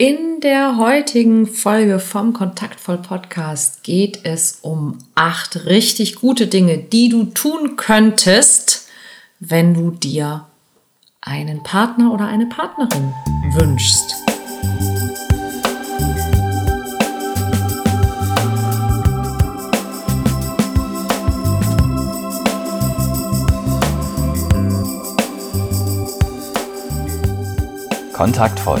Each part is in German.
In der heutigen Folge vom Kontaktvoll Podcast geht es um acht richtig gute Dinge, die du tun könntest, wenn du dir einen Partner oder eine Partnerin wünschst. Kontaktvoll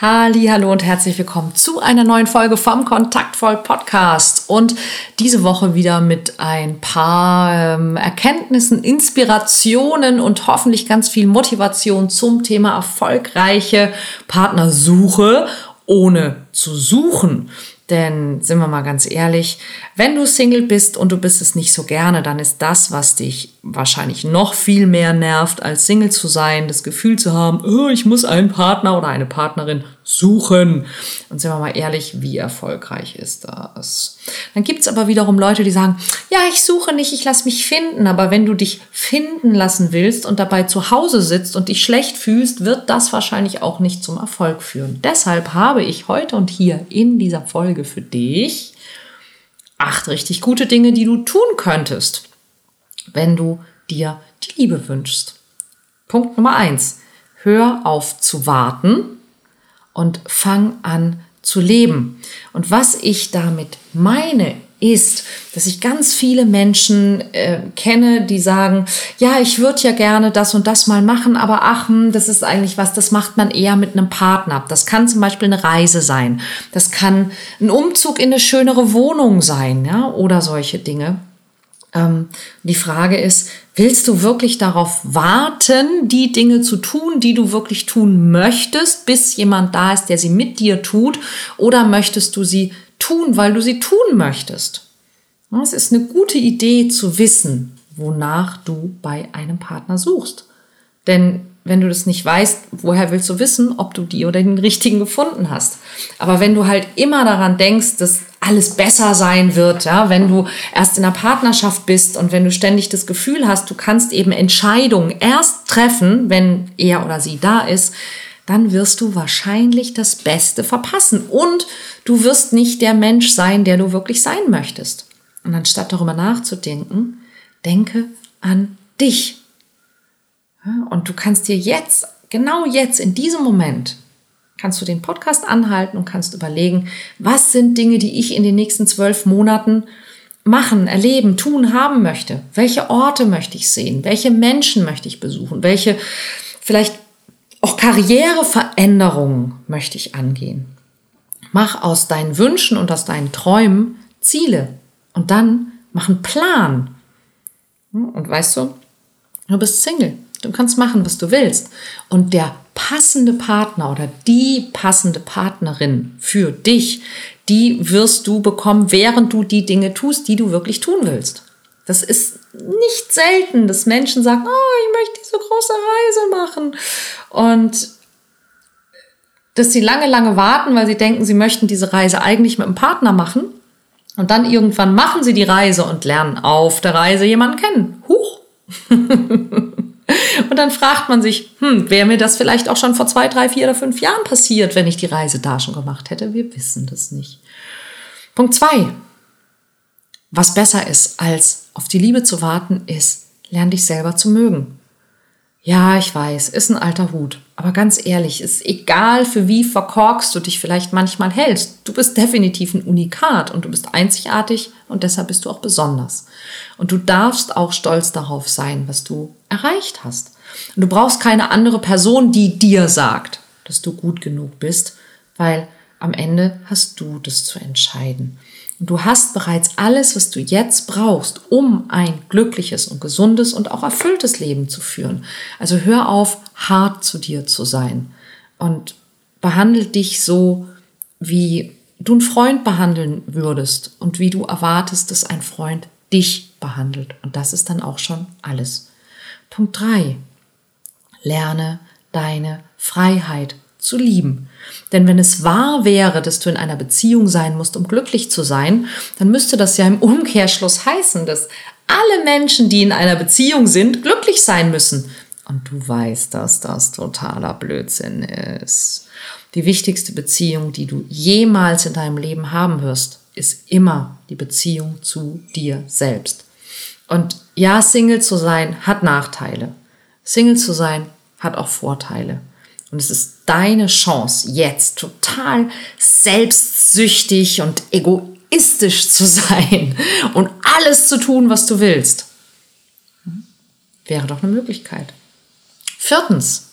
Halli, hallo und herzlich willkommen zu einer neuen Folge vom Kontaktvoll Podcast und diese Woche wieder mit ein paar ähm, Erkenntnissen, Inspirationen und hoffentlich ganz viel Motivation zum Thema erfolgreiche Partnersuche ohne zu suchen. Denn sind wir mal ganz ehrlich, wenn du Single bist und du bist es nicht so gerne, dann ist das, was dich wahrscheinlich noch viel mehr nervt, als Single zu sein, das Gefühl zu haben, oh, ich muss einen Partner oder eine Partnerin suchen. Und sind wir mal ehrlich, wie erfolgreich ist das? Dann gibt's aber wiederum Leute, die sagen, ja, ich suche nicht, ich lass mich finden. Aber wenn du dich finden lassen willst und dabei zu Hause sitzt und dich schlecht fühlst, wird das wahrscheinlich auch nicht zum Erfolg führen. Deshalb habe ich heute und hier in dieser Folge für dich acht richtig gute Dinge, die du tun könntest, wenn du dir die Liebe wünschst. Punkt Nummer eins. Hör auf zu warten und fang an zu leben. Und was ich damit meine, ist, dass ich ganz viele Menschen äh, kenne, die sagen, ja, ich würde ja gerne das und das mal machen, aber ach, hm, das ist eigentlich was, das macht man eher mit einem Partner. Das kann zum Beispiel eine Reise sein. Das kann ein Umzug in eine schönere Wohnung sein, ja, oder solche Dinge. Ähm, die Frage ist, willst du wirklich darauf warten, die Dinge zu tun, die du wirklich tun möchtest, bis jemand da ist, der sie mit dir tut, oder möchtest du sie tun, weil du sie tun möchtest? Es ist eine gute Idee zu wissen, wonach du bei einem Partner suchst. Denn wenn du das nicht weißt, woher willst du wissen, ob du die oder den richtigen gefunden hast? Aber wenn du halt immer daran denkst, dass alles besser sein wird, ja, wenn du erst in einer Partnerschaft bist und wenn du ständig das Gefühl hast, du kannst eben Entscheidungen erst treffen, wenn er oder sie da ist, dann wirst du wahrscheinlich das Beste verpassen und du wirst nicht der Mensch sein, der du wirklich sein möchtest. Und anstatt darüber nachzudenken, denke an dich. Und du kannst dir jetzt, genau jetzt, in diesem Moment, kannst du den Podcast anhalten und kannst überlegen, was sind Dinge, die ich in den nächsten zwölf Monaten machen, erleben, tun, haben möchte. Welche Orte möchte ich sehen? Welche Menschen möchte ich besuchen? Welche vielleicht auch Karriereveränderungen möchte ich angehen? Mach aus deinen Wünschen und aus deinen Träumen Ziele und dann mach einen Plan. Und weißt du, du bist Single. Du kannst machen, was du willst. Und der passende Partner oder die passende Partnerin für dich, die wirst du bekommen, während du die Dinge tust, die du wirklich tun willst. Das ist nicht selten, dass Menschen sagen, oh, ich möchte diese große Reise machen. Und dass sie lange, lange warten, weil sie denken, sie möchten diese Reise eigentlich mit einem Partner machen. Und dann irgendwann machen sie die Reise und lernen auf der Reise jemanden kennen. Huch! Dann fragt man sich, hm, wäre mir das vielleicht auch schon vor zwei, drei, vier oder fünf Jahren passiert, wenn ich die Reise da schon gemacht hätte? Wir wissen das nicht. Punkt zwei. Was besser ist, als auf die Liebe zu warten, ist, lern dich selber zu mögen. Ja, ich weiß, ist ein alter Hut. Aber ganz ehrlich, ist egal, für wie verkorkst du dich vielleicht manchmal hältst. Du bist definitiv ein Unikat und du bist einzigartig und deshalb bist du auch besonders. Und du darfst auch stolz darauf sein, was du erreicht hast. Und du brauchst keine andere Person, die dir sagt, dass du gut genug bist, weil am Ende hast du das zu entscheiden. Und du hast bereits alles, was du jetzt brauchst, um ein glückliches und gesundes und auch erfülltes Leben zu führen. Also hör auf, hart zu dir zu sein und behandle dich so, wie du einen Freund behandeln würdest und wie du erwartest, dass ein Freund dich behandelt. Und das ist dann auch schon alles. Punkt drei: Lerne deine Freiheit zu lieben. Denn wenn es wahr wäre, dass du in einer Beziehung sein musst, um glücklich zu sein, dann müsste das ja im Umkehrschluss heißen, dass alle Menschen, die in einer Beziehung sind, glücklich sein müssen. Und du weißt, dass das totaler Blödsinn ist. Die wichtigste Beziehung, die du jemals in deinem Leben haben wirst, ist immer die Beziehung zu dir selbst. Und ja, Single zu sein hat Nachteile. Single zu sein hat auch Vorteile. Und es ist deine Chance, jetzt total selbstsüchtig und egoistisch zu sein und alles zu tun, was du willst. Wäre doch eine Möglichkeit. Viertens,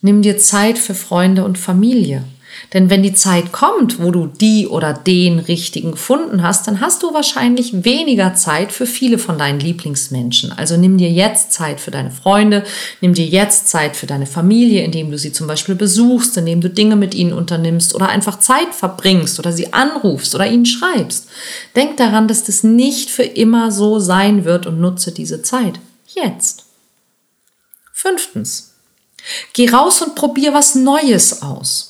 nimm dir Zeit für Freunde und Familie. Denn wenn die Zeit kommt, wo du die oder den richtigen gefunden hast, dann hast du wahrscheinlich weniger Zeit für viele von deinen Lieblingsmenschen. Also nimm dir jetzt Zeit für deine Freunde, nimm dir jetzt Zeit für deine Familie, indem du sie zum Beispiel besuchst, indem du Dinge mit ihnen unternimmst oder einfach Zeit verbringst oder sie anrufst oder ihnen schreibst. Denk daran, dass das nicht für immer so sein wird und nutze diese Zeit. Jetzt. Fünftens. Geh raus und probier was Neues aus.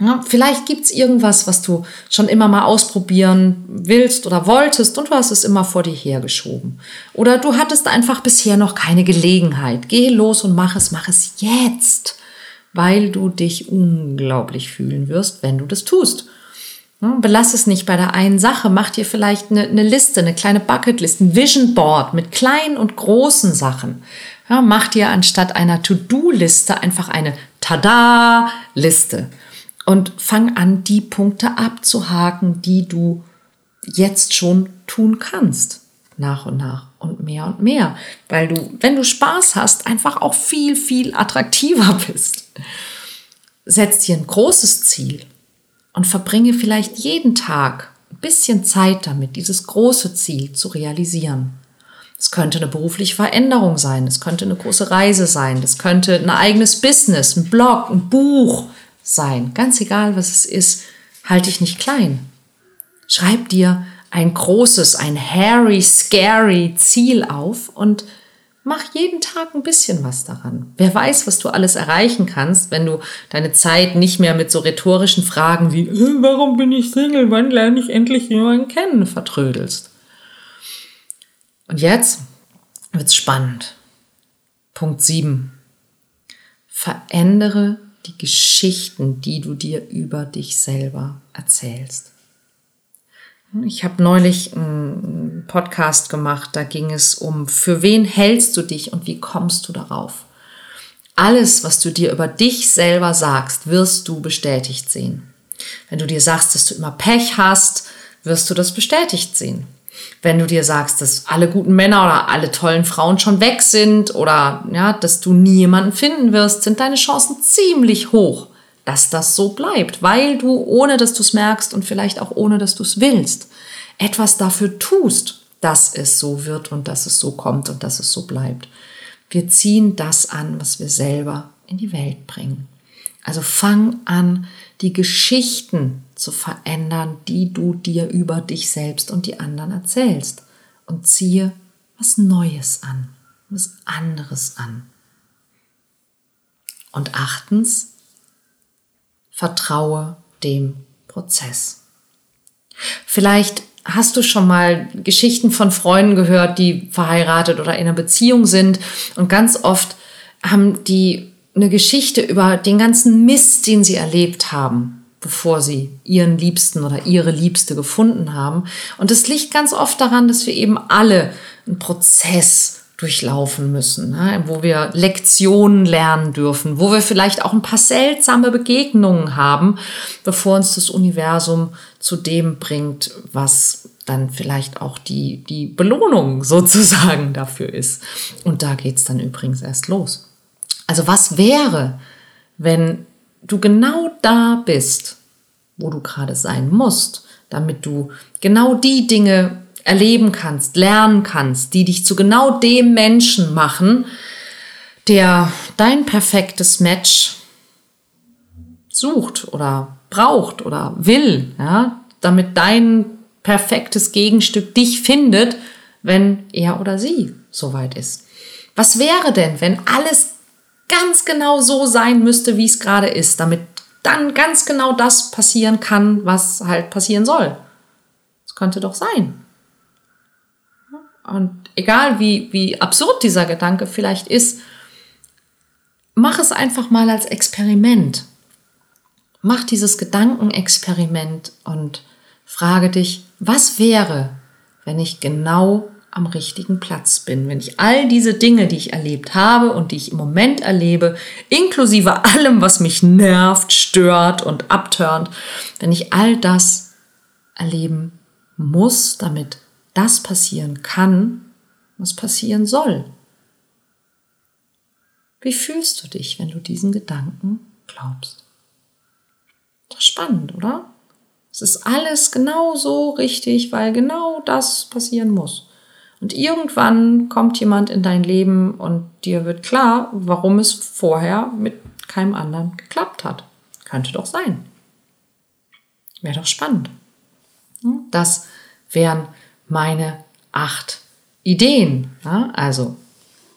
Ja, vielleicht gibt's irgendwas, was du schon immer mal ausprobieren willst oder wolltest und du hast es immer vor dir hergeschoben. Oder du hattest einfach bisher noch keine Gelegenheit. Geh los und mach es, mach es jetzt, weil du dich unglaublich fühlen wirst, wenn du das tust. Belass es nicht bei der einen Sache. Mach dir vielleicht eine, eine Liste, eine kleine Bucketlist, ein Vision Board mit kleinen und großen Sachen. Ja, mach dir anstatt einer To-Do-Liste einfach eine Tada-Liste und fang an, die Punkte abzuhaken, die du jetzt schon tun kannst. Nach und nach und mehr und mehr. Weil du, wenn du Spaß hast, einfach auch viel, viel attraktiver bist. Setz dir ein großes Ziel und verbringe vielleicht jeden Tag ein bisschen Zeit damit, dieses große Ziel zu realisieren. Es könnte eine berufliche Veränderung sein, es könnte eine große Reise sein, es könnte ein eigenes Business, ein Blog, ein Buch sein. Ganz egal, was es ist, halte dich nicht klein. Schreib dir ein großes, ein hairy, scary Ziel auf und Mach jeden Tag ein bisschen was daran. Wer weiß, was du alles erreichen kannst, wenn du deine Zeit nicht mehr mit so rhetorischen Fragen wie äh, Warum bin ich Single? Wann lerne ich endlich jemanden kennen? vertrödelst. Und jetzt wird's spannend. Punkt 7. Verändere die Geschichten, die du dir über dich selber erzählst. Ich habe neulich einen Podcast gemacht, da ging es um, für wen hältst du dich und wie kommst du darauf? Alles, was du dir über dich selber sagst, wirst du bestätigt sehen. Wenn du dir sagst, dass du immer Pech hast, wirst du das bestätigt sehen. Wenn du dir sagst, dass alle guten Männer oder alle tollen Frauen schon weg sind oder ja, dass du nie jemanden finden wirst, sind deine Chancen ziemlich hoch, dass das so bleibt, weil du, ohne dass du es merkst und vielleicht auch ohne dass du es willst, etwas dafür tust, dass es so wird und dass es so kommt und dass es so bleibt. Wir ziehen das an, was wir selber in die Welt bringen. Also fang an, die Geschichten zu verändern, die du dir über dich selbst und die anderen erzählst. Und ziehe was Neues an, was anderes an. Und achtens, vertraue dem Prozess. Vielleicht hast du schon mal Geschichten von Freunden gehört, die verheiratet oder in einer Beziehung sind und ganz oft haben die eine Geschichte über den ganzen Mist, den sie erlebt haben, bevor sie ihren Liebsten oder ihre Liebste gefunden haben. Und es liegt ganz oft daran, dass wir eben alle einen Prozess durchlaufen müssen, ne? wo wir Lektionen lernen dürfen, wo wir vielleicht auch ein paar seltsame Begegnungen haben, bevor uns das Universum zu dem bringt, was dann vielleicht auch die, die Belohnung sozusagen dafür ist. Und da geht's dann übrigens erst los. Also was wäre, wenn du genau da bist, wo du gerade sein musst, damit du genau die Dinge erleben kannst, lernen kannst, die dich zu genau dem Menschen machen, der dein perfektes Match sucht oder braucht oder will, ja, damit dein perfektes Gegenstück dich findet, wenn er oder sie soweit ist. Was wäre denn, wenn alles ganz genau so sein müsste, wie es gerade ist, damit dann ganz genau das passieren kann, was halt passieren soll. Das könnte doch sein. Und egal wie, wie absurd dieser Gedanke vielleicht ist, mach es einfach mal als Experiment. Mach dieses Gedankenexperiment und frage dich, was wäre, wenn ich genau am richtigen Platz bin, wenn ich all diese Dinge, die ich erlebt habe und die ich im Moment erlebe, inklusive allem, was mich nervt, stört und abturnt, wenn ich all das erleben muss, damit das passieren kann, was passieren soll. Wie fühlst du dich, wenn du diesen Gedanken glaubst? Das ist spannend, oder? Es ist alles genau so richtig, weil genau das passieren muss. Und irgendwann kommt jemand in dein Leben und dir wird klar, warum es vorher mit keinem anderen geklappt hat. Könnte doch sein. Wäre doch spannend. Hm? Das wären meine acht Ideen. Also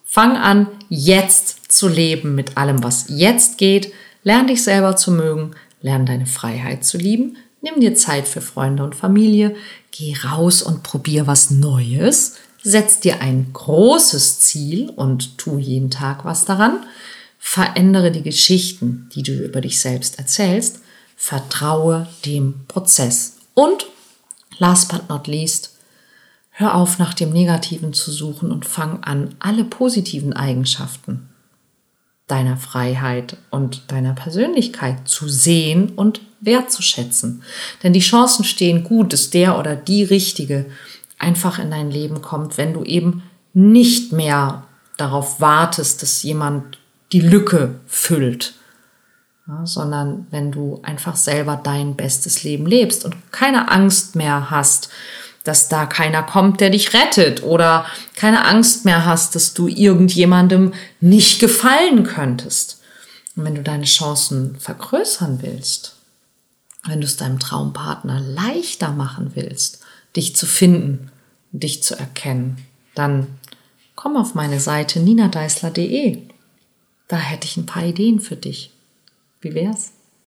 fang an, jetzt zu leben mit allem, was jetzt geht. Lern dich selber zu mögen. Lern deine Freiheit zu lieben. Nimm dir Zeit für Freunde und Familie. Geh raus und probier was Neues. Setz dir ein großes Ziel und tu jeden Tag was daran. Verändere die Geschichten, die du über dich selbst erzählst. Vertraue dem Prozess. Und last but not least, hör auf, nach dem Negativen zu suchen und fang an, alle positiven Eigenschaften deiner Freiheit und deiner Persönlichkeit zu sehen und wertzuschätzen. Denn die Chancen stehen gut, dass der oder die Richtige einfach in dein Leben kommt, wenn du eben nicht mehr darauf wartest, dass jemand die Lücke füllt, ja, sondern wenn du einfach selber dein bestes Leben lebst und keine Angst mehr hast, dass da keiner kommt, der dich rettet oder keine Angst mehr hast, dass du irgendjemandem nicht gefallen könntest. Und wenn du deine Chancen vergrößern willst, wenn du es deinem Traumpartner leichter machen willst, dich zu finden, dich zu erkennen, dann komm auf meine Seite ninadeisler.de. Da hätte ich ein paar Ideen für dich. Wie wär's?